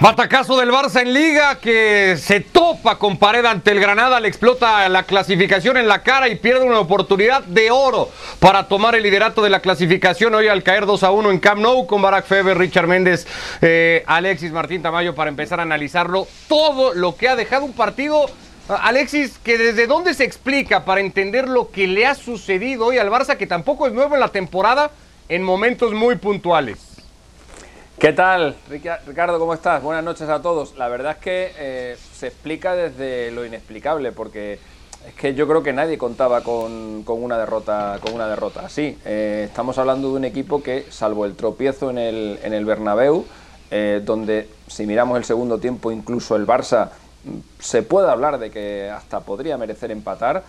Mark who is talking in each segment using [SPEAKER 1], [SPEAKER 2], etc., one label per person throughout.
[SPEAKER 1] Batacazo del Barça en Liga que se topa con pared ante el Granada, le explota la clasificación en la cara y pierde una oportunidad de oro para tomar el liderato de la clasificación hoy al caer 2 a 1 en Camp Nou con Barack Feber, Richard Méndez, eh, Alexis Martín Tamayo para empezar a analizarlo todo lo que ha dejado un partido. Alexis, que desde dónde se explica para entender lo que le ha sucedido hoy al Barça, que tampoco es nuevo en la temporada, en momentos muy puntuales.
[SPEAKER 2] ¿Qué tal, Ricardo? ¿Cómo estás? Buenas noches a todos. La verdad es que eh, se explica desde lo inexplicable, porque es que yo creo que nadie contaba con, una derrota con una derrota así. Eh, estamos hablando de un equipo que, salvo el tropiezo en el, en el Bernabéu, eh, donde si miramos el segundo tiempo incluso el Barça mm, se puede hablar de que hasta podría merecer empatar,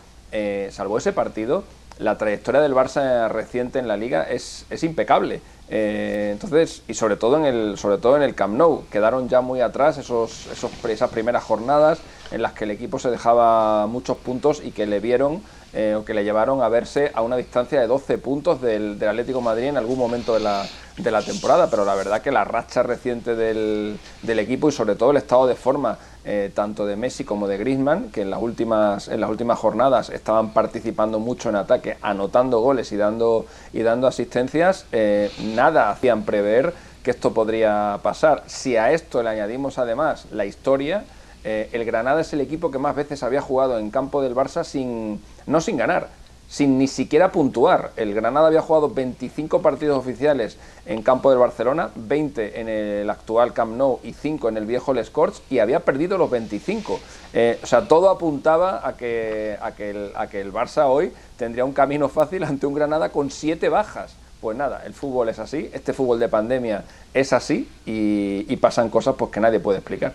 [SPEAKER 2] salvo ese partido, la trayectoria del Barça reciente en la liga es, es impecable. Eh, entonces, y sobre todo en el, sobre todo en el Camp Nou, quedaron ya muy atrás esos, esos, esas primeras jornadas en las que el equipo se dejaba muchos puntos y que le vieron eh, o que le llevaron a verse a una distancia de 12 puntos del, del Atlético Madrid en algún momento de la, de la temporada. Pero la verdad que la racha reciente del, del equipo y sobre todo el estado de forma eh, tanto de Messi como de Griezmann, que en las últimas en las últimas jornadas estaban participando mucho en ataque, anotando goles y dando y dando asistencias, eh, nada hacían prever que esto podría pasar. Si a esto le añadimos además la historia, eh, el Granada es el equipo que más veces había jugado en campo del Barça sin no sin ganar, sin ni siquiera puntuar. El Granada había jugado 25 partidos oficiales en campo del Barcelona, 20 en el actual Camp Nou y 5 en el viejo Les Corts y había perdido los 25. Eh, o sea, todo apuntaba a que, a, que el, a que el Barça hoy tendría un camino fácil ante un Granada con 7 bajas. Pues nada, el fútbol es así, este fútbol de pandemia es así y, pasan cosas pues, que nadie puede explicar.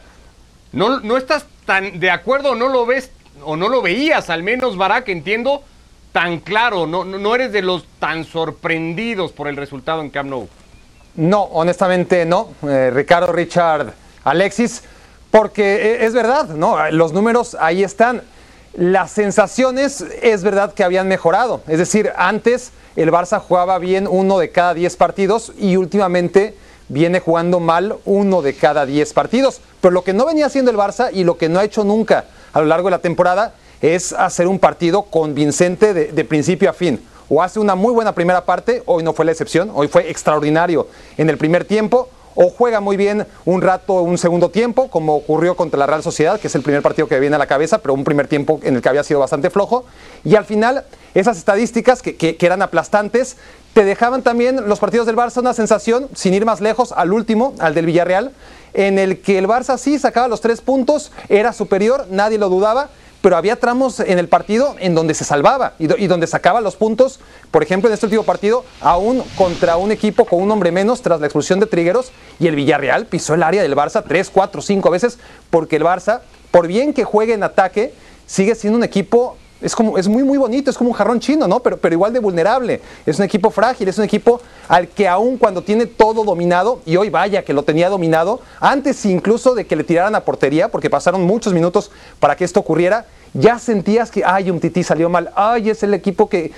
[SPEAKER 1] ¿No, ¿No estás tan de acuerdo no lo ves o no lo veías al menos, Barak, entiendo? tan claro, no, no eres de los tan sorprendidos por el resultado en Camp Nou.
[SPEAKER 3] No, honestamente no, eh, Ricardo, Richard, Alexis, porque e, es verdad, ¿no? Los números ahí están. Las sensaciones es verdad que habían mejorado. Es decir, antes el Barça jugaba bien uno de cada diez partidos y últimamente viene jugando mal uno de cada diez partidos. Pero lo que no venía haciendo el Barça y lo que no ha hecho nunca a lo largo de la temporada es hacer un partido convincente de, principio a fin. O hace una muy buena primera parte, hoy no fue la excepción, hoy fue extraordinario en el primer tiempo, o juega muy bien un rato, un segundo tiempo, como ocurrió contra la Real Sociedad, que es el primer partido que viene a la cabeza, pero un primer tiempo en el que había sido bastante flojo. Y al final, esas estadísticas que, que, eran aplastantes, te dejaban también los partidos del Barça una sensación, sin ir más lejos, al último, al del Villarreal, en el que el Barça sí sacaba los tres puntos, era superior, nadie lo dudaba, pero había tramos en el partido en donde se salvaba y, donde sacaba los puntos, por ejemplo, en este último partido, aún contra un equipo con un hombre menos tras la expulsión de Trigueros y el Villarreal pisó el área del Barça tres, cuatro, cinco veces, porque el Barça, por bien que juegue en ataque, sigue siendo un equipo es, como, es muy, muy bonito, es como un jarrón chino, ¿no? Pero, pero igual de vulnerable. Es un equipo frágil, es un equipo al que aún cuando tiene todo dominado, y hoy vaya que lo tenía dominado, antes incluso de que le tiraran a portería, porque pasaron muchos minutos para que esto ocurriera, ya sentías que, ay, un tití salió mal, ay, es el equipo que,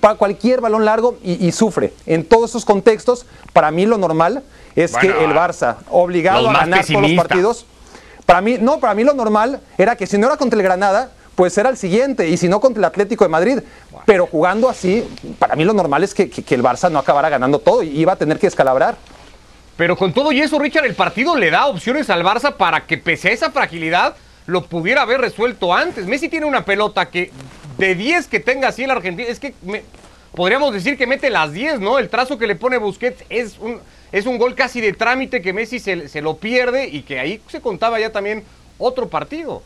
[SPEAKER 3] para cualquier balón largo y, sufre. En todos esos contextos, para mí lo normal es que el Barça, obligado a ganar todos los partidos, para mí, no, para mí lo normal era que si no era contra el Granada, pues era el siguiente, y si no contra el Atlético de Madrid. Pero jugando así, para mí lo normal es que, el Barça no acabara ganando todo y iba a tener que escalabrar.
[SPEAKER 1] Pero con todo y eso, Richard, el partido le da opciones al Barça para que pese a esa fragilidad lo pudiera haber resuelto antes. Messi tiene una pelota que de 10 que tenga así el Argentina, es que podríamos decir que mete las 10, ¿no? El trazo que le pone Busquets es un, es un gol casi de trámite que Messi se lo pierde y que ahí se contaba ya también otro partido.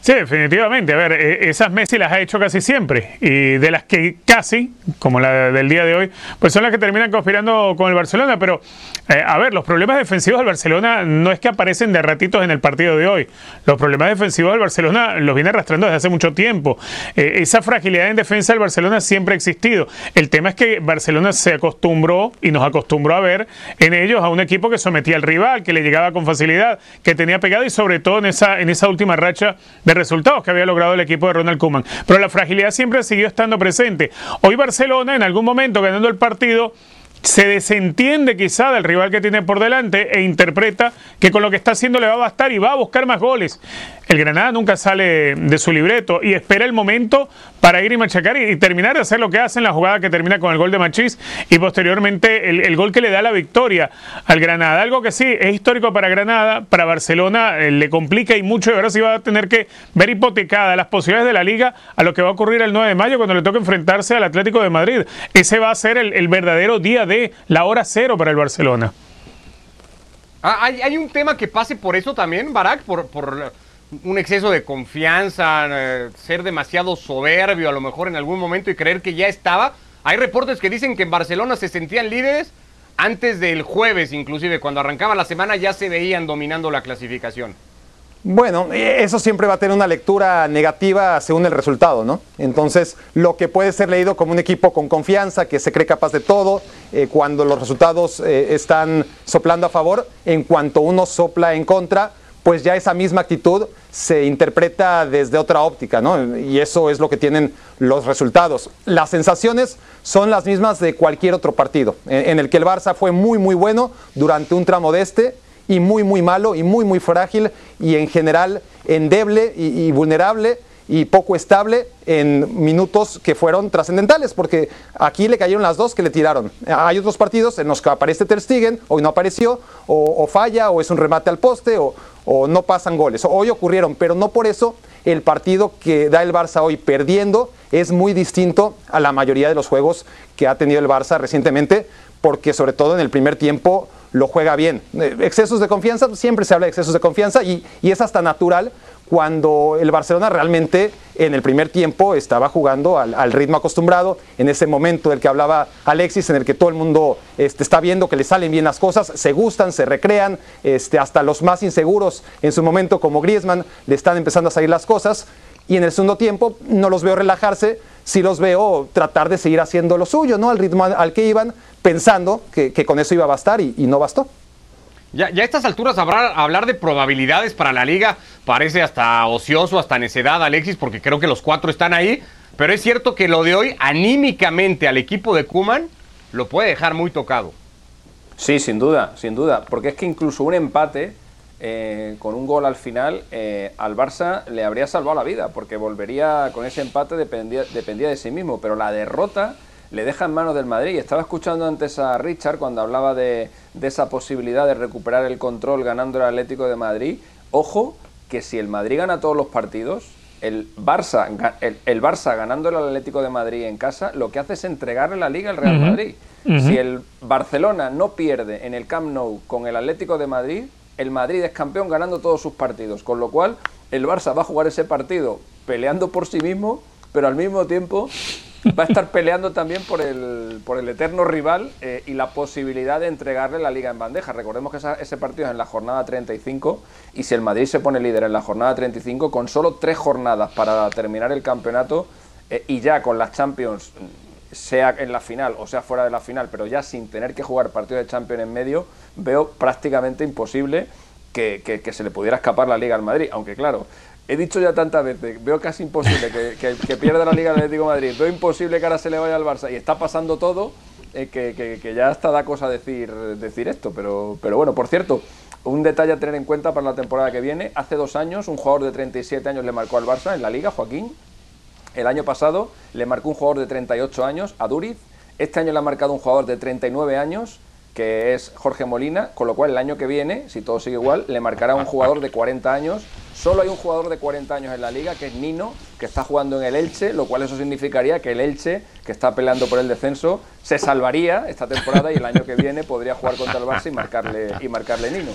[SPEAKER 4] Sí, definitivamente. A ver, e, esas Messi las ha hecho casi siempre. Y de las que casi, como la del día de hoy, pues son las que terminan conspirando con el Barcelona. Pero, eh, a ver, los problemas defensivos del Barcelona no es que aparecen de ratitos en el partido de hoy. Los problemas defensivos del Barcelona los viene arrastrando desde hace mucho tiempo. Eh, esa fragilidad en defensa del Barcelona siempre ha existido. El tema es que Barcelona se acostumbró y nos acostumbró a ver en ellos a un equipo que sometía al rival, que le llegaba con facilidad, que tenía pegado y sobre todo en esa, en esa última racha resultados que había logrado el equipo de Ronald Koeman. Pero la fragilidad siempre seguido estando presente. Hoy Barcelona, en algún momento ganando el partido, se desentiende quizá del rival que tiene por delante e interpreta que con lo que está haciendo le va a bastar y va a buscar más goles. El Granada nunca sale de su libreto y espera el momento para ir y machacar y, terminar de hacer lo que hace en la jugada que termina con el gol de Machís y posteriormente el, gol que le da la victoria al Granada. Algo que sí es histórico para Granada, para Barcelona eh, le complica y mucho y ahora sí va a tener que ver hipotecada las posibilidades de la liga a lo que va a ocurrir el 9 de mayo cuando le toque enfrentarse al Atlético de Madrid. Ese va a ser el, el verdadero día de la hora cero para el Barcelona.
[SPEAKER 1] Ah, ¿hay, un tema que pase por eso también, Barak, por, por un exceso de confianza, eh, ser demasiado soberbio a lo mejor en algún momento y creer que ya estaba. Hay reportes que dicen que en Barcelona se sentían líderes antes del jueves, inclusive cuando arrancaba la semana ya se veían dominando la clasificación.
[SPEAKER 3] Bueno, e, eso siempre va a tener una lectura negativa según el resultado, ¿no? Entonces, lo que puede ser leído como un equipo con confianza, que se cree capaz de todo, eh, cuando los resultados eh, están soplando a favor, en cuanto uno sopla en contra, pues ya esa misma actitud se interpreta desde otra óptica, ¿no? Y eso es lo que tienen los resultados. Las sensaciones son las mismas de cualquier otro partido, en, el que el Barça fue muy, muy bueno durante un tramo de este y muy, muy malo y muy, muy frágil y en general endeble y vulnerable y poco estable en minutos que fueron trascendentales, porque aquí le cayeron las dos que le tiraron. Hay otros partidos en los que aparece Ter Stegen, hoy no apareció, o, falla, o es un remate al poste, o, o no pasan goles. Hoy ocurrieron, pero no por eso el partido que da el Barça hoy perdiendo es muy distinto a la mayoría de los juegos que ha tenido el Barça recientemente, porque sobre todo en el primer tiempo lo juega bien. Eh, excesos de confianza, siempre se habla de excesos de confianza y, y es hasta natural cuando el Barcelona realmente en el primer tiempo estaba jugando al, ritmo acostumbrado, en ese momento del que hablaba Alexis, en el que todo el mundo este, está viendo que le salen bien las cosas, se gustan, se recrean, este, hasta los más inseguros en su momento como Griezmann le están empezando a salir las cosas, y en el segundo tiempo no los veo relajarse, sí los veo tratar de seguir haciendo lo suyo, ¿no? al ritmo al que iban, pensando que, con eso iba a bastar y no bastó.
[SPEAKER 1] Ya, a estas alturas hablar de probabilidades para la liga parece hasta ocioso, hasta necedad, Alexis, porque creo que los cuatro están ahí. Pero es cierto que lo de hoy, anímicamente al equipo de Kuman, lo puede dejar muy tocado.
[SPEAKER 2] Sí, sin duda, sin duda. Porque es que incluso un empate eh, con un gol al final eh, al Barça le habría salvado la vida, porque volvería con ese empate, dependía, dependía de sí mismo. Pero la derrota le deja en manos del Madrid. Estaba escuchando antes a Richard cuando hablaba de, esa posibilidad de recuperar el control ganando el Atlético de Madrid. Ojo, que si el Madrid gana todos los partidos, el Barça, el, Barça ganando el Atlético de Madrid en casa, lo que hace es entregarle la liga al Real Madrid. Si el Barcelona no pierde en el Camp Nou con el Atlético de Madrid, el Madrid es campeón ganando todos sus partidos. Con lo cual, el Barça va a jugar ese partido peleando por sí mismo, pero al mismo tiempo va a estar peleando también por el, por el eterno rival eh, y la posibilidad de entregarle la liga en bandeja. Recordemos que ese partido es en la jornada 35 y si el Madrid se pone líder en la jornada 35 con solo tres jornadas para terminar el campeonato eh, y ya con las Champions sea en la final o sea fuera de la final, pero ya sin tener que jugar partido de Champions en medio, veo prácticamente imposible que, que se le pudiera escapar la liga al Madrid. Aunque claro, he dicho ya tantas veces, veo casi imposible que, pierda la Liga del Atlético de Madrid, veo imposible que ahora se le vaya al Barça y está pasando todo, eh, que, ya hasta da cosa decir, decir esto. Pero, pero bueno, por cierto, un detalle a tener en cuenta para la temporada que viene, hace dos años un jugador de 37 años le marcó al Barça en la Liga, Joaquín. El año pasado le marcó un jugador de 38 años, a Duriz. Este año le ha marcado un jugador de 39 años, que es Jorge Molina, con lo cual el año que viene, si todo sigue igual, le marcará un jugador de 40 años, Solo hay un jugador de 40 años en la liga, que es Nino, que está jugando en el Elche, lo cual eso significaría que el Elche, que está peleando por el descenso, se salvaría esta temporada y el año que viene podría jugar contra el Barça y marcarle, y marcarle Nino.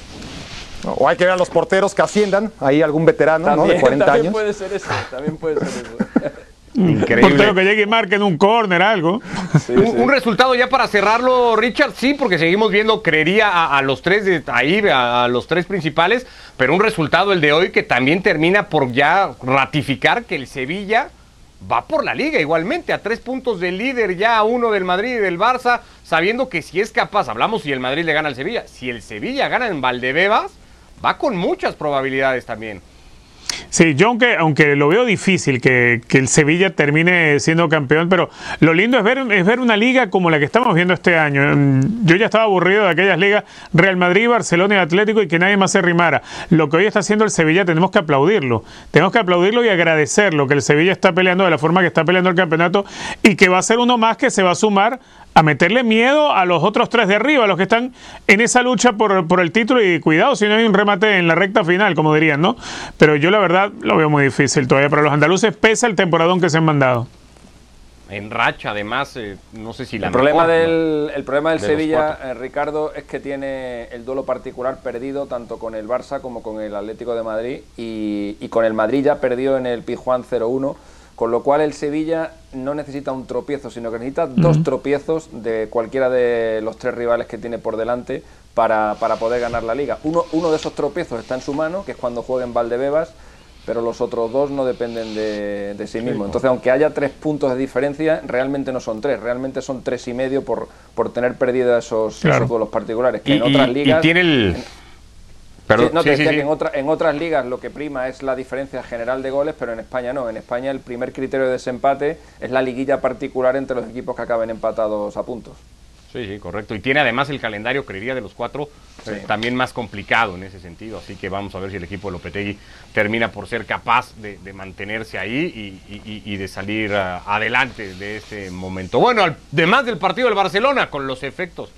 [SPEAKER 3] O hay que ver a los porteros que asciendan, ahí algún veterano ¿no? de 40
[SPEAKER 2] también
[SPEAKER 3] años.
[SPEAKER 2] Puede ser eso, también puede ser eso.
[SPEAKER 4] Increíble. Portero que llegue y marque en un córner, algo.
[SPEAKER 1] un, resultado ya para cerrarlo, Richard, sí, porque seguimos viendo, creería a, los tres de ahí, a, los tres principales, pero un resultado el de hoy que también termina por ya ratificar que el Sevilla va por la liga igualmente, a tres puntos del líder, ya a uno del Madrid y del Barça, sabiendo que si es capaz, hablamos si el Madrid le gana al Sevilla, si el Sevilla gana en Valdebebas, va con muchas probabilidades también.
[SPEAKER 4] Sí, yo aunque, aunque lo veo difícil que, el Sevilla termine siendo campeón, pero lo lindo es ver, es ver una liga como la que estamos viendo este año. Mm, yo ya estaba aburrido de aquellas ligas Real Madrid, Barcelona y Atlético y que nadie más se rimara. Lo que hoy está haciendo el Sevilla tenemos que aplaudirlo. Tenemos que aplaudirlo y agradecerlo, que el Sevilla está peleando de la forma que está peleando el campeonato y que va a ser uno más que se va a sumar a meterle miedo a los otros tres de arriba, a los que están en esa lucha por, por, el título y cuidado si no hay un remate en la recta final, como dirían, ¿no? Pero yo la verdad lo veo muy difícil todavía para los andaluces, pese al temporadón que se han mandado.
[SPEAKER 1] En racha, además, eh, no sé si la
[SPEAKER 2] el problema del El problema del Sevilla, eh, Ricardo, es que tiene el duelo particular perdido tanto con el Barça como con el Atlético de Madrid y, y con el Madrid ya perdió en el Pijuán 0-1 con lo cual el Sevilla no necesita un tropiezo, sino que necesita dos tropiezos de cualquiera de los tres rivales que tiene por delante para, poder ganar la liga. Uno, uno de esos tropiezos está en su mano, que es cuando juega en Valdebebas, pero los otros dos no dependen de, sí mismos. Entonces, aunque haya tres puntos de diferencia, realmente no son tres, realmente son tres y medio por, por tener perdido esos, duelos particulares. Que en otras ligas.
[SPEAKER 1] tiene el
[SPEAKER 2] no, te decía que en, en otras ligas lo que prima es la diferencia general de goles, pero en España no. En España el primer criterio de desempate es la liguilla particular entre los equipos que acaben empatados a puntos.
[SPEAKER 1] Sí, sí, correcto. Y tiene además el calendario, creería, de los cuatro eh, también más complicado en ese sentido. Así que vamos a ver si el equipo de Lopetegui termina por ser capaz de, mantenerse ahí y, de salir ah, adelante de este momento. Bueno, además del partido del Barcelona, con los efectos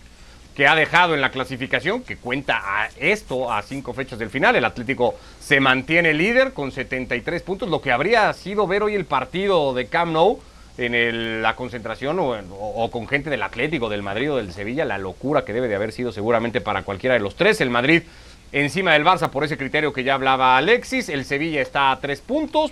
[SPEAKER 1] que ha dejado en la clasificación, que cuenta a esto a cinco fechas del final. El Atlético se mantiene líder con 73 puntos, lo que habría sido ver hoy el partido de Camp Nou en la concentración o, con gente del Atlético, del Madrid o del Sevilla, la locura que debe de haber sido seguramente para cualquiera de los tres. El Madrid encima del Barça por ese criterio que ya hablaba Alexis, el Sevilla está a tres puntos,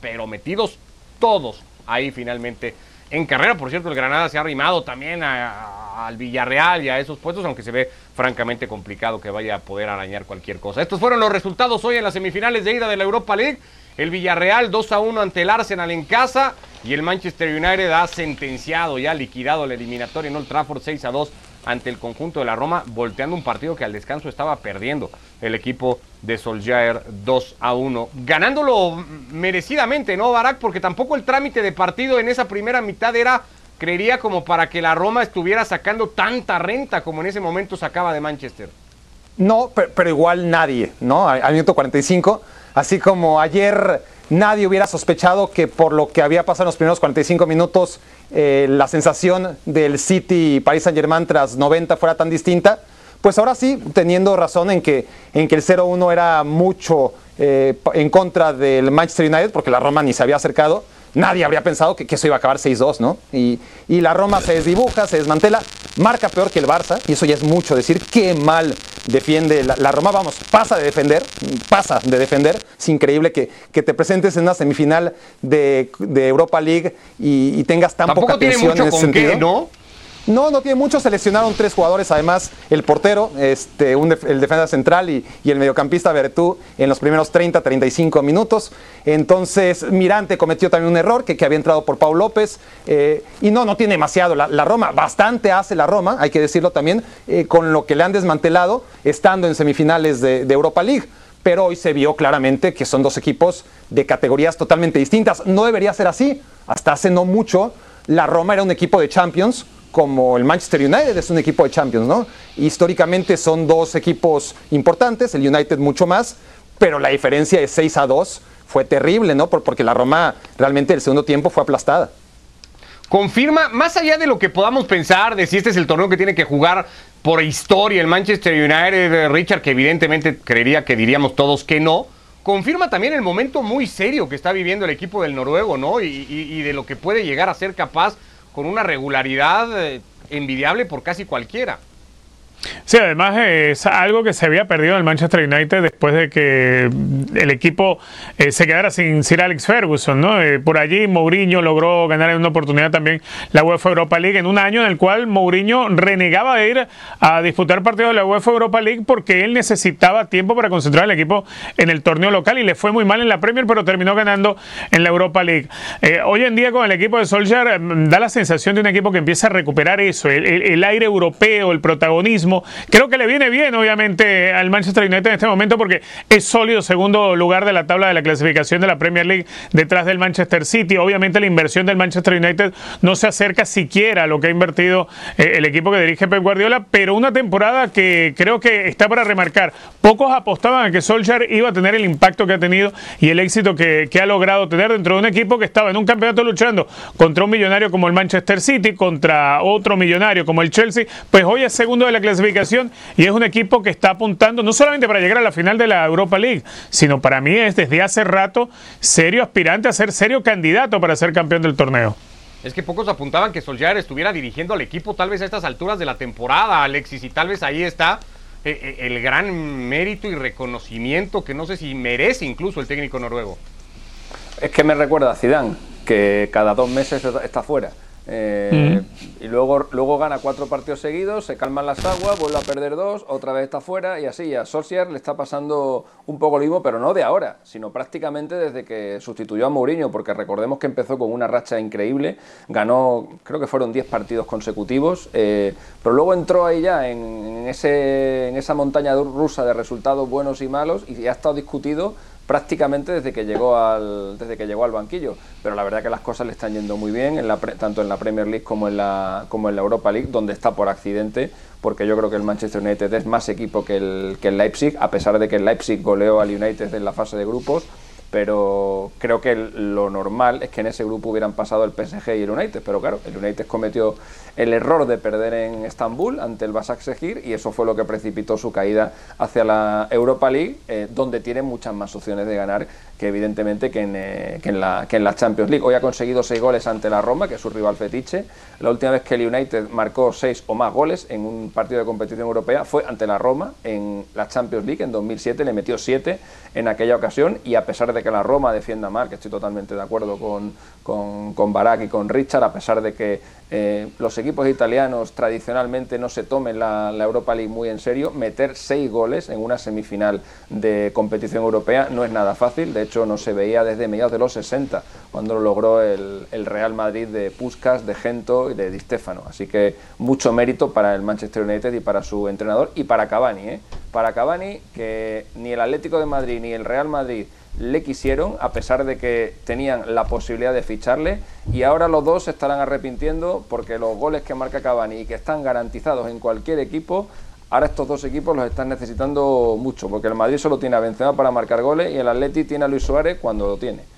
[SPEAKER 1] pero metidos todos ahí finalmente en carrera. Por cierto, el Granada se ha arrimado también al Villarreal y a esos puestos, aunque se ve francamente complicado que vaya a poder arañar cualquier cosa. Estos fueron los resultados hoy en las semifinales de ida de la Europa League. El Villarreal 2 a 1 ante el Arsenal en casa y el Manchester United ha sentenciado, ya liquidado la eliminatoria en Old Trafford 6 a 2 ante el conjunto de la Roma, volteando un partido que al descanso estaba perdiendo el equipo de Solskjaer 2 a 1. Ganándolo merecidamente, ¿no, Barak? Porque tampoco el trámite de partido en esa primera mitad era, creería, como para que la Roma estuviera sacando tanta renta como en ese momento sacaba de Manchester.
[SPEAKER 3] No, pero, igual nadie, ¿no? Al, minuto 45, así como ayer nadie hubiera sospechado que por lo que había pasado en los primeros 45 minutos, eh, la sensación del City y Paris Saint Germain tras 90 fuera tan distinta. Pues ahora sí, teniendo razón en que, en que el 0-1 era mucho eh, en contra del Manchester United, porque la Roma ni se había acercado, nadie habría pensado que, eso iba a acabar 6-2, ¿no? Y, la Roma se desdibuja, se desmantela, marca peor que el Barça, y eso ya es mucho decir, qué mal defiende la, Roma, vamos, pasa de defender, pasa de defender, es increíble que, que te presentes en una semifinal de, Europa League y, tengas tan poca atención en ese sentido. ¿no? No, no tiene mucho. Seleccionaron tres jugadores, además, el portero, este, el defensa central y, el mediocampista Bertú en los primeros 30, 35 minutos. Entonces, Mirante cometió también un error que, había entrado por Pau López. Eh, y no, no tiene demasiado. La, Roma, bastante hace la Roma, hay que decirlo también, eh, con lo que le han desmantelado estando en semifinales de, de Europa League pero hoy se vio claramente que son dos equipos de categorías totalmente distintas. No debería ser así. Hasta hace no mucho, la Roma era un equipo de Champions como el Manchester United es un equipo de Champions, ¿no? Históricamente son dos equipos importantes, el United mucho más, pero la diferencia de 6 a 2 fue terrible, ¿no? Porque la Roma realmente el segundo tiempo fue aplastada.
[SPEAKER 1] Confirma, más allá de lo que podamos pensar de si este es el torneo que tiene que jugar por historia el Manchester United, eh, Richard, que evidentemente creería que diríamos todos que no, confirma también el momento muy serio que está viviendo el equipo del noruego, ¿no? y de lo que puede llegar a ser capaz con una regularidad eh, envidiable por casi cualquiera.
[SPEAKER 4] Sí, además es algo que se había perdido en el Manchester United después de que el equipo eh, se quedara sin Sir Alex Ferguson, ¿no? Eh, por allí Mourinho logró ganar en una oportunidad también la UEFA Europa League en un año en el cual Mourinho renegaba de ir a disputar partidos de la UEFA Europa League porque él necesitaba tiempo para concentrar al equipo en el torneo local y le fue muy mal en la Premier, pero terminó ganando en la Europa League. Eh, hoy en día con el equipo de Solskjaer mm, da la sensación de un equipo que empieza a recuperar eso, el aire europeo, el protagonismo Creo que le viene bien, obviamente, al Manchester United en este momento porque es sólido segundo lugar de la tabla de la clasificación de la Premier League detrás del Manchester City. Obviamente la inversión del Manchester United no se acerca siquiera a lo que ha invertido eh, el equipo que dirige Pep Guardiola, pero una temporada que creo que está para remarcar. Pocos apostaban a que Solskjaer iba a tener el impacto que ha tenido y el éxito que, ha logrado tener dentro de un equipo que estaba en un campeonato luchando contra un millonario como el Manchester City, contra otro millonario como el Chelsea, pues hoy es segundo de la clasificación y es un equipo que está apuntando no solamente para llegar a la final de la Europa League, sino para mí es desde hace rato serio aspirante a ser serio candidato para ser campeón del torneo.
[SPEAKER 1] Es que pocos apuntaban que Solskjaer estuviera dirigiendo al equipo tal vez a estas alturas de la temporada, Alexis, y tal vez ahí está eh, eh, el gran mérito y reconocimiento que no sé si merece incluso el técnico noruego.
[SPEAKER 2] Es que me recuerda a Zidane, que cada dos meses está fuera. Eh, y luego, luego gana cuatro partidos seguidos, se calman las aguas, vuelve a perder dos, otra vez está fuera y así. A Solskjaer le está pasando un poco lo mismo, pero no de ahora, sino prácticamente desde que sustituyó a Mourinho, porque recordemos que empezó con una racha increíble, ganó, creo que fueron 10 partidos consecutivos, eh, pero luego entró ahí ya en, ese, en esa montaña rusa de resultados buenos y malos y ha estado discutido prácticamente desde que llegó al desde que llegó al banquillo. Pero la verdad que las cosas le están yendo muy bien en la tanto en la Premier League como en la como en la Europa League donde está por accidente porque yo creo que el Manchester United es más equipo que el que el Leipzig a pesar de que el Leipzig goleó al United en la fase de grupos pero creo que lo normal es que en ese grupo hubieran pasado el PSG y el United, pero claro, el United cometió el error de perder en Estambul ante el Basak Sehir y eso fue lo que precipitó su caída hacia la Europa League, eh, donde tiene muchas más opciones de ganar que evidentemente que en, eh, que, en la, que en la Champions League. Hoy ha conseguido seis goles ante la Roma, que es su rival fetiche. La última vez que el United marcó seis o más goles en un partido de competición europea fue ante la Roma en la Champions League en 2007, le metió siete en aquella ocasión y a pesar de que la Roma defienda mal, que estoy totalmente de acuerdo con, con, con Barak y con Richard, a pesar de que eh, los equipos italianos tradicionalmente no se tomen la, Europa League muy en serio, meter seis goles en una semifinal de competición europea no es nada fácil, de hecho no se veía desde mediados de los 60, cuando lo logró el, Real Madrid de Puskas, de Gento y de Di Stefano, así que mucho mérito para el Manchester United y para su entrenador y para Cavani, ¿eh? para Cavani que ni el Atlético de Madrid ni el Real Madrid le quisieron, a pesar de que tenían la posibilidad de ficharle, y ahora los dos se estarán arrepintiendo porque los goles que marca Cavani y que están garantizados en cualquier equipo, ahora estos dos equipos los están necesitando mucho, porque el Madrid solo tiene a Benzema para marcar goles y el Atleti tiene a Luis Suárez cuando lo tiene.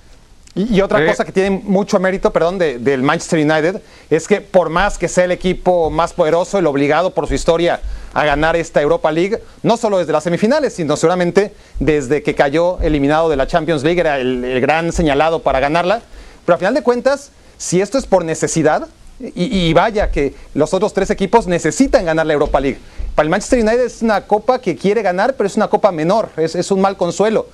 [SPEAKER 3] Y, otra cosa que tiene mucho mérito, perdón, del Manchester United, es que por más que sea el equipo más poderoso, el obligado por su historia a ganar esta Europa League, no solo desde las semifinales, sino seguramente desde que cayó eliminado de la Champions League, era el, gran señalado para ganarla. Pero al final de cuentas, si esto es por necesidad, y, vaya que los otros tres equipos necesitan ganar la Europa League. Para el Manchester United es una copa que quiere ganar, pero es una copa menor, es, un mal consuelo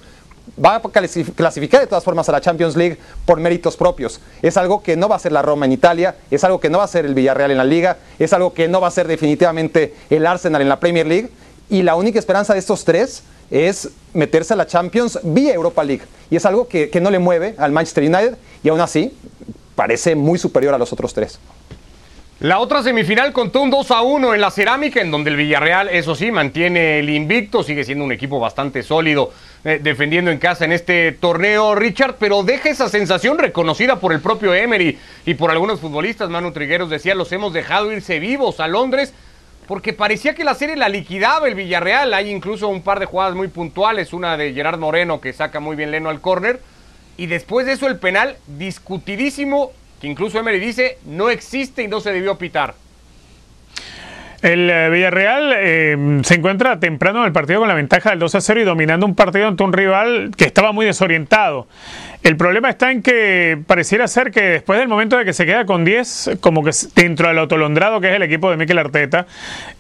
[SPEAKER 3] va a clasificar de todas formas a la Champions League por méritos propios. Es algo que no va a ser la Roma en Italia, es algo que no va a ser el Villarreal en la Liga, es algo que no va a ser definitivamente el Arsenal en la Premier League. Y la única esperanza de estos tres es meterse a la Champions vía Europa League. Y es algo que, que no le mueve al Manchester United y aún así parece muy superior a los otros tres.
[SPEAKER 1] La otra semifinal contó un 2 a 1 en la cerámica, en donde el Villarreal, eso sí, mantiene el invicto, sigue siendo un equipo bastante sólido eh, defendiendo en casa en este torneo, Richard, pero deja esa sensación reconocida por el propio Emery y por algunos futbolistas. Manu Trigueros decía: los hemos dejado irse vivos a Londres porque parecía que la serie la liquidaba el Villarreal. Hay incluso un par de jugadas muy puntuales, una de Gerard Moreno que saca muy bien Leno al córner. Y después de eso el penal discutidísimo que incluso Emery dice no existe y no se debió pitar.
[SPEAKER 4] El eh, Villarreal eh, se encuentra temprano en el partido con la ventaja del 2 a 0 y dominando un partido ante un rival que estaba muy desorientado. El problema está en que pareciera ser que después del momento de que se queda con 10, como que dentro del autolondrado que es el equipo de Mikel Arteta,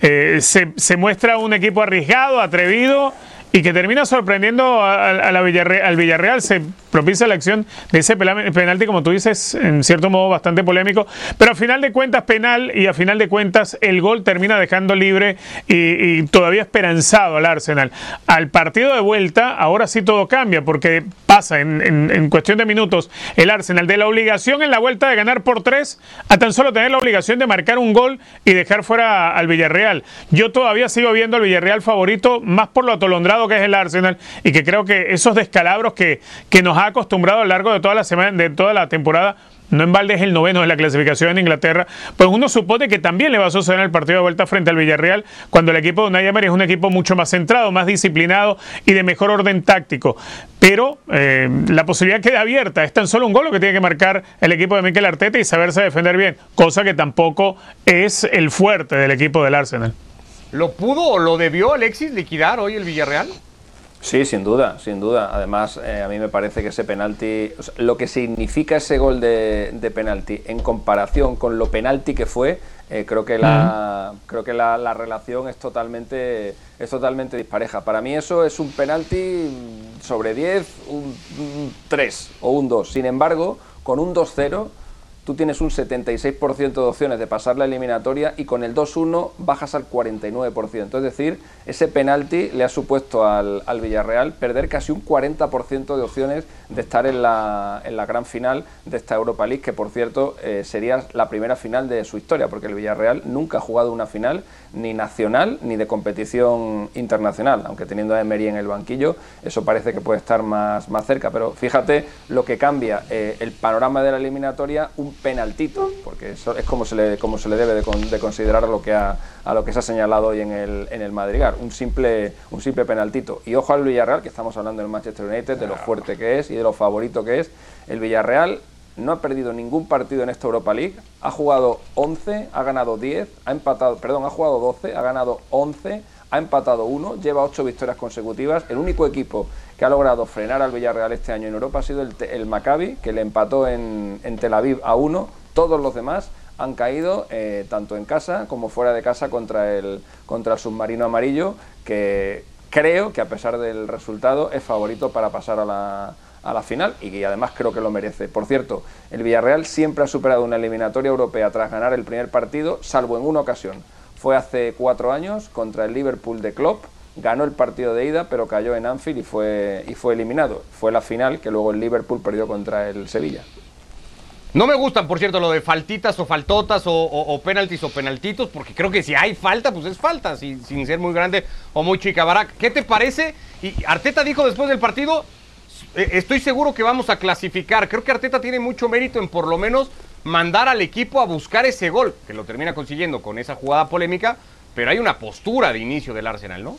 [SPEAKER 4] eh, se muestra un equipo arriesgado, atrevido y que termina sorprendiendo a, la Villarreal, al Villarreal. Se propicia la acción de ese penalti, como tú dices, en cierto modo bastante polémico, pero a final de cuentas penal y a final de cuentas el gol termina dejando libre y, todavía esperanzado al Arsenal. Al partido de vuelta, ahora sí todo cambia, porque pasa en, en cuestión de minutos el Arsenal de la obligación en la vuelta de ganar por tres a tan solo tener la obligación de marcar un gol y dejar fuera al Villarreal. Yo todavía sigo viendo al Villarreal favorito más por lo atolondrado que es el Arsenal y que creo que esos descalabros que, que nos ha acostumbrado a lo largo de toda la semana, de toda la temporada, no en balde es el noveno de la clasificación en Inglaterra, pues uno supone que también le va a suceder en el partido de vuelta frente al Villarreal, cuando el equipo de Unai Emery es un equipo mucho más centrado, más disciplinado y de mejor orden táctico. Pero eh, la posibilidad queda abierta, es tan solo un gol lo que tiene que marcar el equipo de Mikel Arteta y saberse defender bien, cosa que tampoco es el fuerte del equipo del Arsenal.
[SPEAKER 1] ¿Lo pudo o lo debió Alexis liquidar hoy el Villarreal?
[SPEAKER 2] Sí, sin duda, sin duda. Además, eh, a mí me parece que ese penalti, lo que significa ese gol de, penalti en comparación con lo penalti que fue, eh, creo que la, creo que la, relación es totalmente, es totalmente dispareja. Para mí eso es un penalti sobre 10, un, un 3 o un 2. Sin embargo, con un 2-0 tú tienes un 76% de opciones de pasar la eliminatoria y con el 2-1 bajas al 49%. Es decir, ese penalti le ha supuesto al, Villarreal perder casi un 40% de opciones de estar en la, en la, gran final de esta Europa League, que por cierto eh, sería la primera final de su historia, porque el Villarreal nunca ha jugado una final ni nacional ni de competición internacional, aunque teniendo a Emery en el banquillo, eso parece que puede estar más, más cerca. Pero fíjate lo que cambia eh, el panorama de la eliminatoria, penaltito, porque eso es como se le, como se le debe de, considerar a lo, que ha, a lo que se ha señalado hoy en el, en el Madrigal, un simple, un simple penaltito. Y ojo al Villarreal, que estamos hablando del Manchester United, de lo fuerte que es y de lo favorito que es. El Villarreal no ha perdido ningún partido en esta Europa League, ha jugado 11, ha ganado 10, ha empatado, perdón, ha jugado 12, ha ganado 11, ha empatado 1, lleva 8 victorias consecutivas. El único equipo que ha logrado frenar al Villarreal este año en Europa ha sido el, Maccabi, que le empató en, Tel Aviv a 1. Todos los demás han caído eh, tanto en casa como fuera de casa contra el, contra el submarino amarillo, que creo que a pesar del resultado es favorito para pasar a la, a la final y además creo que lo merece. Por cierto, el Villarreal siempre ha superado una eliminatoria europea tras ganar el primer partido, salvo en una ocasión. Fue hace cuatro años contra el Liverpool de Klopp, ganó el partido de ida, pero cayó en Anfield y fue, y fue eliminado. Fue la final que luego el Liverpool perdió contra el Sevilla.
[SPEAKER 1] No me gustan, por cierto, lo de faltitas o faltotas o, penaltis o penaltitos, porque creo que si hay falta, pues es falta, sin, ser muy grande o muy chica. ¿qué te parece? Y Arteta dijo después del partido, eh, estoy seguro que vamos a clasificar. Creo que Arteta tiene mucho mérito en por lo menos mandar al equipo a buscar ese gol, que lo termina consiguiendo con esa jugada polémica, pero hay una postura de inicio del Arsenal, ¿no?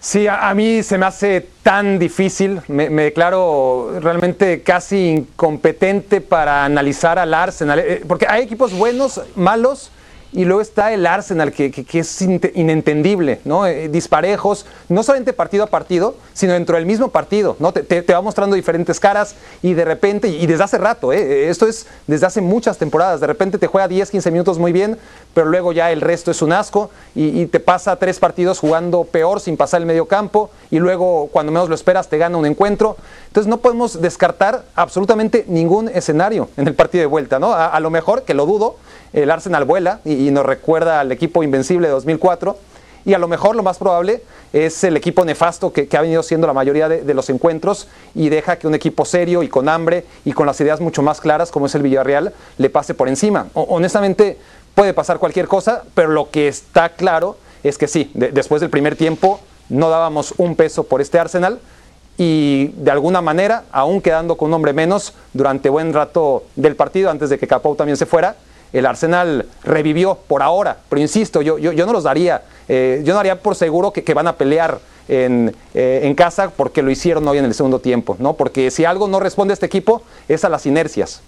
[SPEAKER 3] Sí, a, mí se me hace tan difícil, me, declaro realmente casi incompetente para analizar al Arsenal, eh, porque hay equipos buenos, malos, y luego está el Arsenal, que, es inentendible, ¿no? Eh, disparejos, no solamente partido a partido, sino dentro del mismo partido, ¿no? Te, va mostrando diferentes caras y de repente, y desde hace rato, ¿eh? esto es desde hace muchas temporadas, de repente te juega 10, 15 minutos muy bien, pero luego ya el resto es un asco y, te pasa tres partidos jugando peor sin pasar el medio campo y luego cuando menos lo esperas te gana un encuentro. Entonces no podemos descartar absolutamente ningún escenario en el partido de vuelta, ¿no? A, lo mejor, que lo dudo, el Arsenal vuela y, nos recuerda al equipo invencible de 2004 y a lo mejor lo más probable es el equipo nefasto que, ha venido siendo la mayoría de, los encuentros y deja que un equipo serio y con hambre y con las ideas mucho más claras como es el Villarreal le pase por encima. honestamente puede pasar cualquier cosa, pero lo que está claro es que sí, después del primer tiempo no dábamos un peso por este Arsenal y de alguna manera, aún quedando con un hombre menos durante buen rato del partido, antes de que Capou también se fuera, el Arsenal revivió por ahora, pero insisto, yo, yo, yo no los daría, eh, yo no daría por seguro que, que van a pelear en, eh, en, casa porque lo hicieron hoy en el segundo tiempo, ¿no? Porque si algo no responde a este equipo es a las inercias.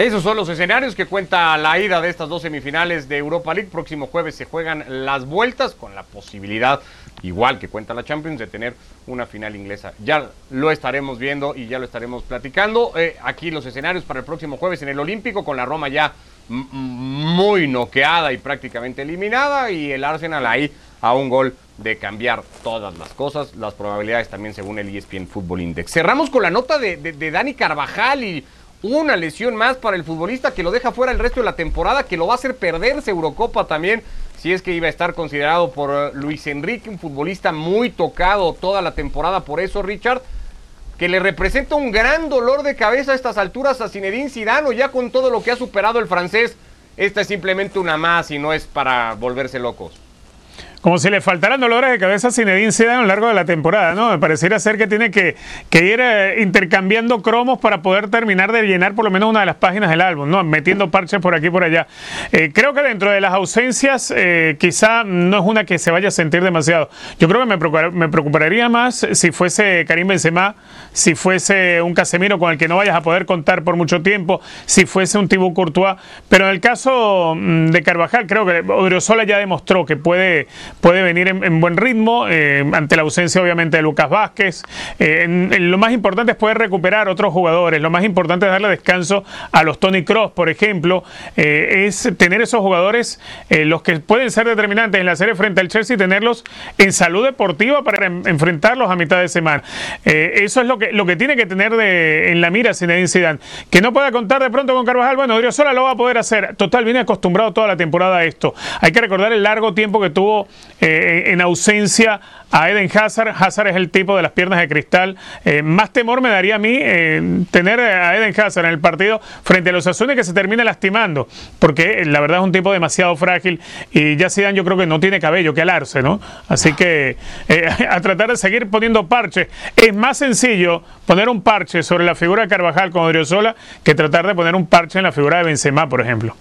[SPEAKER 1] Esos son los escenarios que cuenta la ida de estas dos semifinales de Europa League. Próximo jueves se juegan las vueltas con la posibilidad, igual que cuenta la Champions, de tener una final inglesa. Ya lo estaremos viendo y ya lo estaremos platicando. Eh, aquí los escenarios para el próximo jueves en el Olímpico con la Roma ya muy noqueada y prácticamente eliminada y el Arsenal ahí a un gol de cambiar todas las cosas, las probabilidades también según el ESPN Football Index. Cerramos con la nota de, de Dani Carvajal y una lesión más para el futbolista que lo deja fuera el resto de la temporada, que lo va a hacer perderse Eurocopa también, si es que iba a estar considerado por eh, Luis Enrique, un futbolista muy tocado toda la temporada por eso, Richard, que le representa un gran dolor de cabeza a estas alturas a Zinedine Zidane, ya con todo lo que ha superado el francés, esta es simplemente una más y no es para volverse locos
[SPEAKER 4] como si le faltaran dolores de cabeza a Zinedine Zidane a lo largo de la temporada, ¿no? Me pareciera ser que tiene que, ir eh, intercambiando cromos para poder terminar de llenar por lo menos una de las páginas del álbum, ¿no? Metiendo parches por aquí y por allá. Eh, creo que dentro de las ausencias, eh, quizá no es una que se vaya a sentir demasiado. Yo creo que me, me preocuparía más si fuese Karim Benzema, si fuese un Casemiro con el que no vayas a poder contar por mucho tiempo, si fuese un Thibaut Courtois. Pero en el caso mm, de Carvajal, creo que Odriozola ya demostró que puede puede venir en, buen ritmo, eh, ante la ausencia obviamente de Lucas Vázquez. Eh, lo más importante es poder recuperar otros jugadores, lo más importante es darle descanso a los Tony Cross, por ejemplo, eh, es tener esos jugadores, los que pueden ser determinantes en la serie frente al Chelsea, tenerlos en salud deportiva para enfrentarlos a mitad de semana. eso es lo que, lo que tiene que tener de, en la mira Zinedine Zidane. Que no pueda contar de pronto con Carvajal, bueno, Odriozola lo va a poder hacer. Total, viene acostumbrado toda la temporada a esto. Hay que recordar el largo tiempo que tuvo eh, en ausencia a Eden Hazard. Hazard es el tipo de las piernas de cristal. Eh, más temor me daría a mí eh, tener a Eden Hazard en el partido frente a los Azules que se termine lastimando, porque la verdad es un tipo demasiado frágil y ya Zidane yo creo que no tiene cabello que alarse, ¿no? Así que a tratar de seguir poniendo parches. Es más sencillo poner un parche sobre la figura de Carvajal con Odriozola que tratar de poner un parche en la figura de Benzema, por ejemplo.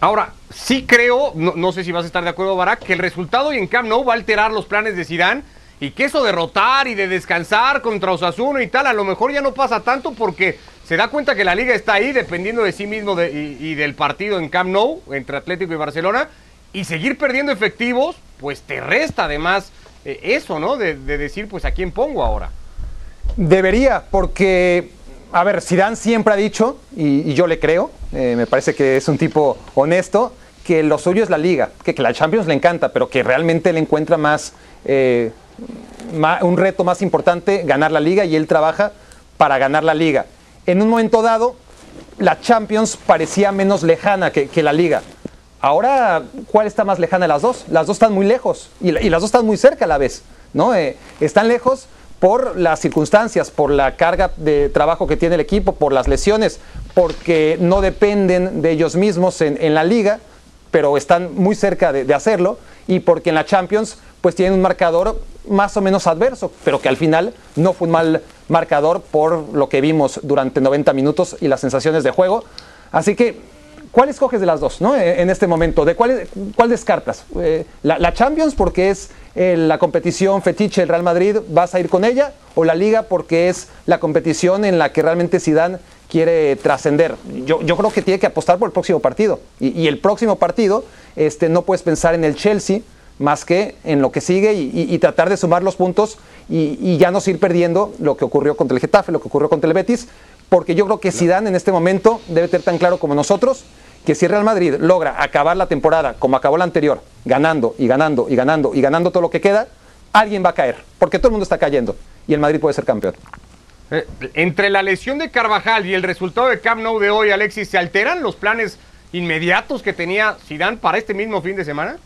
[SPEAKER 1] Ahora, sí creo, no, sé si vas a estar de acuerdo, Barak, que el resultado y en Camp Nou va a alterar los planes de Zidane y que eso de rotar y de descansar contra Osasuna y tal, a lo mejor ya no pasa tanto porque se da cuenta que la liga está ahí dependiendo de sí mismo y, del partido en Camp Nou entre Atlético y Barcelona y seguir perdiendo efectivos, pues te resta además eh, eso, ¿no? De, decir, pues a quién pongo ahora.
[SPEAKER 3] Debería, porque a ver, Zidane siempre ha dicho, y, yo le creo, eh, me parece que es un tipo honesto, que lo suyo es la liga, que, la Champions le encanta, pero que realmente le encuentra más, eh, un reto más importante ganar la liga y él trabaja para ganar la liga. En un momento dado, la Champions parecía menos lejana que, la liga. Ahora, ¿cuál está más lejana de las dos? Las dos están muy lejos y, las dos están muy cerca a la vez. ¿no? Eh, están lejos por las circunstancias, por la carga de trabajo que tiene el equipo, por las lesiones, porque no dependen de ellos mismos en, la liga, pero están muy cerca de, hacerlo, y porque en la Champions pues tienen un marcador más o menos adverso, pero que al final no fue un mal marcador por lo que vimos durante 90 minutos y las sensaciones de juego. Así que ¿Cuál escoges de las dos ¿no? E, en este momento? ¿De cuál, cuál descartas? Eh, la, Champions porque es la competición fetiche del Real Madrid, ¿vas a ir con ella? ¿O la Liga porque es la competición en la que realmente Zidane quiere trascender? Yo, yo, creo que tiene que apostar por el próximo partido. Y, el próximo partido este, no puedes pensar en el Chelsea más que en lo que sigue y, tratar de sumar los puntos y, y, ya no seguir perdiendo lo que ocurrió contra el Getafe, lo que ocurrió contra el Betis, porque yo creo que Zidane en este momento debe tener tan claro como nosotros que si Real Madrid logra acabar la temporada como acabó la anterior, ganando y ganando y ganando y ganando todo lo que queda, alguien va a caer, porque todo el mundo está cayendo y el Madrid puede ser campeón.
[SPEAKER 1] Eh, entre la lesión de Carvajal y el resultado de Camp Nou de hoy, Alexis, ¿se alteran los planes inmediatos que tenía Zidane para este mismo fin de semana?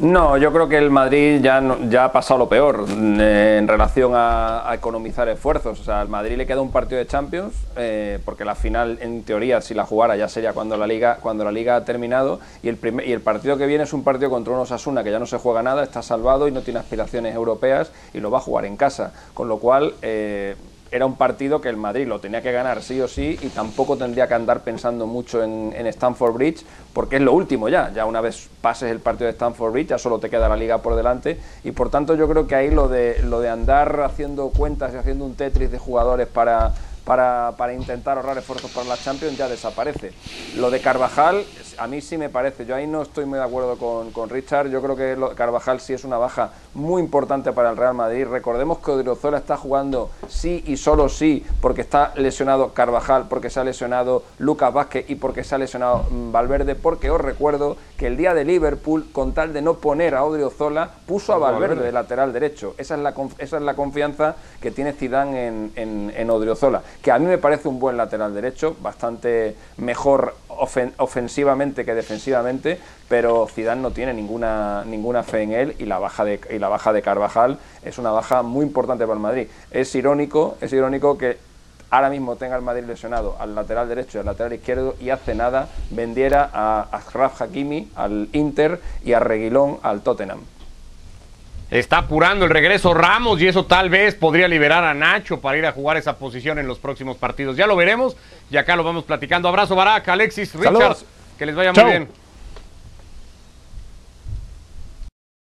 [SPEAKER 2] No, yo creo que el Madrid ya, ya ha pasado lo peor eh, en relación a, economizar esfuerzos. O sea, al Madrid le queda un partido de Champions, eh, porque la final, en teoría, si la jugara ya sería cuando la liga, cuando la liga ha terminado. Y el, primer, y el partido que viene es un partido contra unos Asuna que ya no se juega nada, está salvado y no tiene aspiraciones europeas y lo va a jugar en casa. Con lo cual, eh, era un partido que el Madrid lo tenía que ganar sí o sí y tampoco tendría que andar pensando mucho en, en Bridge porque es lo último ya, ya una vez pases el partido de Stamford Bridge ya solo te queda la liga por delante. Y por tanto yo creo que ahí lo de, lo de andar haciendo cuentas y haciendo un Tetris de jugadores para, para, para intentar ahorrar esfuerzos para la Champions ya desaparece. Lo de Carvajal, a mí sí me parece, yo ahí no estoy muy de acuerdo con, con Richard, yo creo que lo- Carvajal sí es una baja muy importante para el Real Madrid. Recordemos que Odriozola está jugando sí y solo sí, porque está lesionado Carvajal, porque se ha lesionado Lucas Vázquez y porque se ha lesionado mm, Valverde, porque os recuerdo que el día de Liverpool, con tal de no poner a Odriozola, puso a Valverde de lateral derecho. Esa es la, esa es la confianza que tiene Zidane en, en, en Odriozola, que a mí me parece un buen lateral derecho, bastante mejor ofen- ofensivamente que defensivamente, pero Zidane no tiene ninguna, ninguna fe en él y la baja de y la baja de Carvajal es una baja muy importante para el Madrid. Es irónico, es irónico que ahora mismo tenga el Madrid lesionado al lateral derecho y al lateral izquierdo y hace nada vendiera a Ashraf Hakimi al Inter y a Reguilón al Tottenham.
[SPEAKER 1] Está apurando el regreso Ramos y eso tal vez podría liberar a Nacho para ir a jugar esa posición en los próximos partidos. Ya lo veremos y acá lo vamos platicando. Abrazo, Barack, Alexis, Richard.
[SPEAKER 3] Saludos.
[SPEAKER 1] Que les vaya
[SPEAKER 4] Chau.
[SPEAKER 1] muy bien.